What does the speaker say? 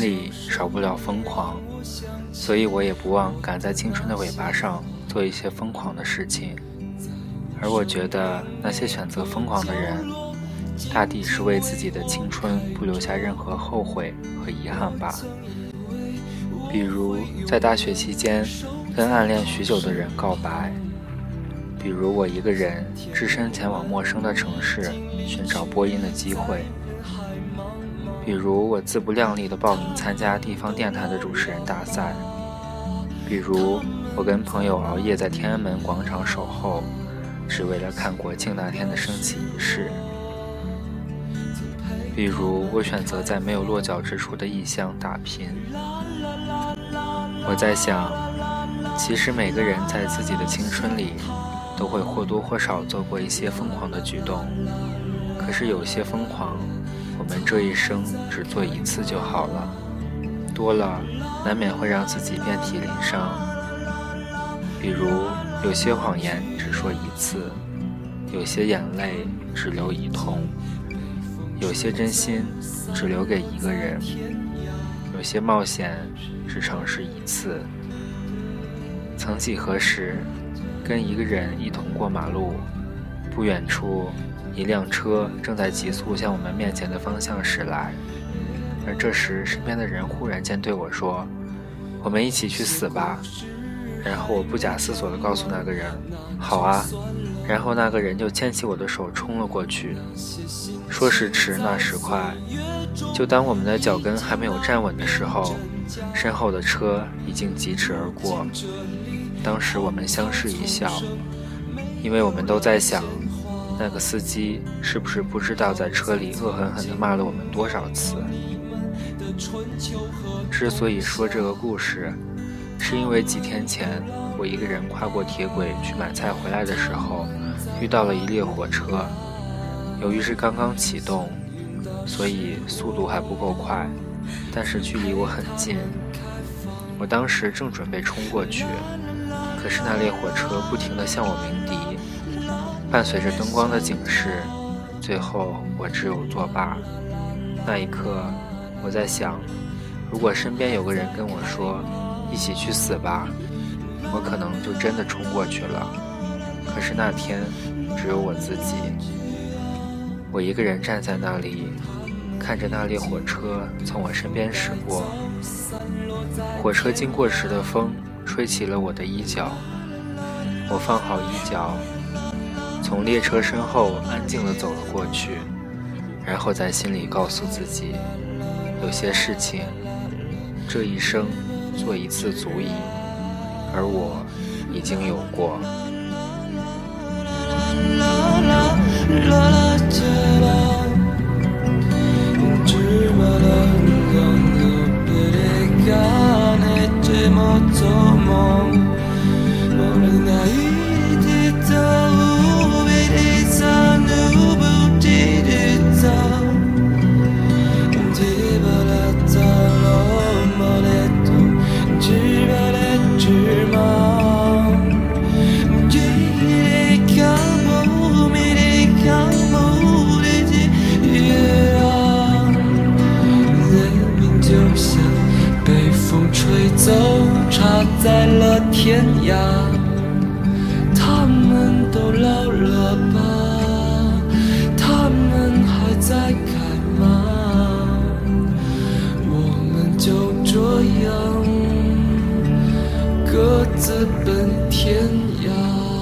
里少不了疯狂，所以我也不忘赶在青春的尾巴上做一些疯狂的事情。而我觉得那些选择疯狂的人，大抵是为自己的青春不留下任何后悔和遗憾吧。比如在大学期间跟暗恋许久的人告白，比如我一个人只身前往陌生的城市寻找播音的机会，比如我自不量力的报名参加地方电台的主持人大赛，比如我跟朋友熬夜在天安门广场守候。只为了看国庆那天的升旗仪式。比如，我选择在没有落脚之处的异乡打拼。我在想，其实每个人在自己的青春里，都会或多或少做过一些疯狂的举动。可是有些疯狂，我们这一生只做一次就好了，多了难免会让自己遍体鳞伤。比如。有些谎言只说一次，有些眼泪只流一通，有些真心只留给一个人，有些冒险只尝试一次。曾几何时，跟一个人一同过马路，不远处一辆车正在急速向我们面前的方向驶来，而这时身边的人忽然间对我说：“我们一起去死吧。”然后我不假思索地告诉那个人：“好啊。”然后那个人就牵起我的手冲了过去。说时迟，那时快，就当我们的脚跟还没有站稳的时候，身后的车已经疾驰而过。当时我们相视一笑，因为我们都在想，那个司机是不是不知道在车里恶狠狠地骂了我们多少次。之所以说这个故事。是因为几天前我一个人跨过铁轨去买菜回来的时候，遇到了一列火车。由于是刚刚启动，所以速度还不够快，但是距离我很近。我当时正准备冲过去，可是那列火车不停地向我鸣笛，伴随着灯光的警示，最后我只有作罢。那一刻，我在想，如果身边有个人跟我说。一起去死吧！我可能就真的冲过去了。可是那天只有我自己，我一个人站在那里，看着那列火车从我身边驶过。火车经过时的风吹起了我的衣角，我放好衣角，从列车身后安静地走了过去，然后在心里告诉自己，有些事情，这一生。做一次足矣，而我已经有过。在了天涯，他们都老了吧？他们还在开吗？我们就这样各自奔天涯。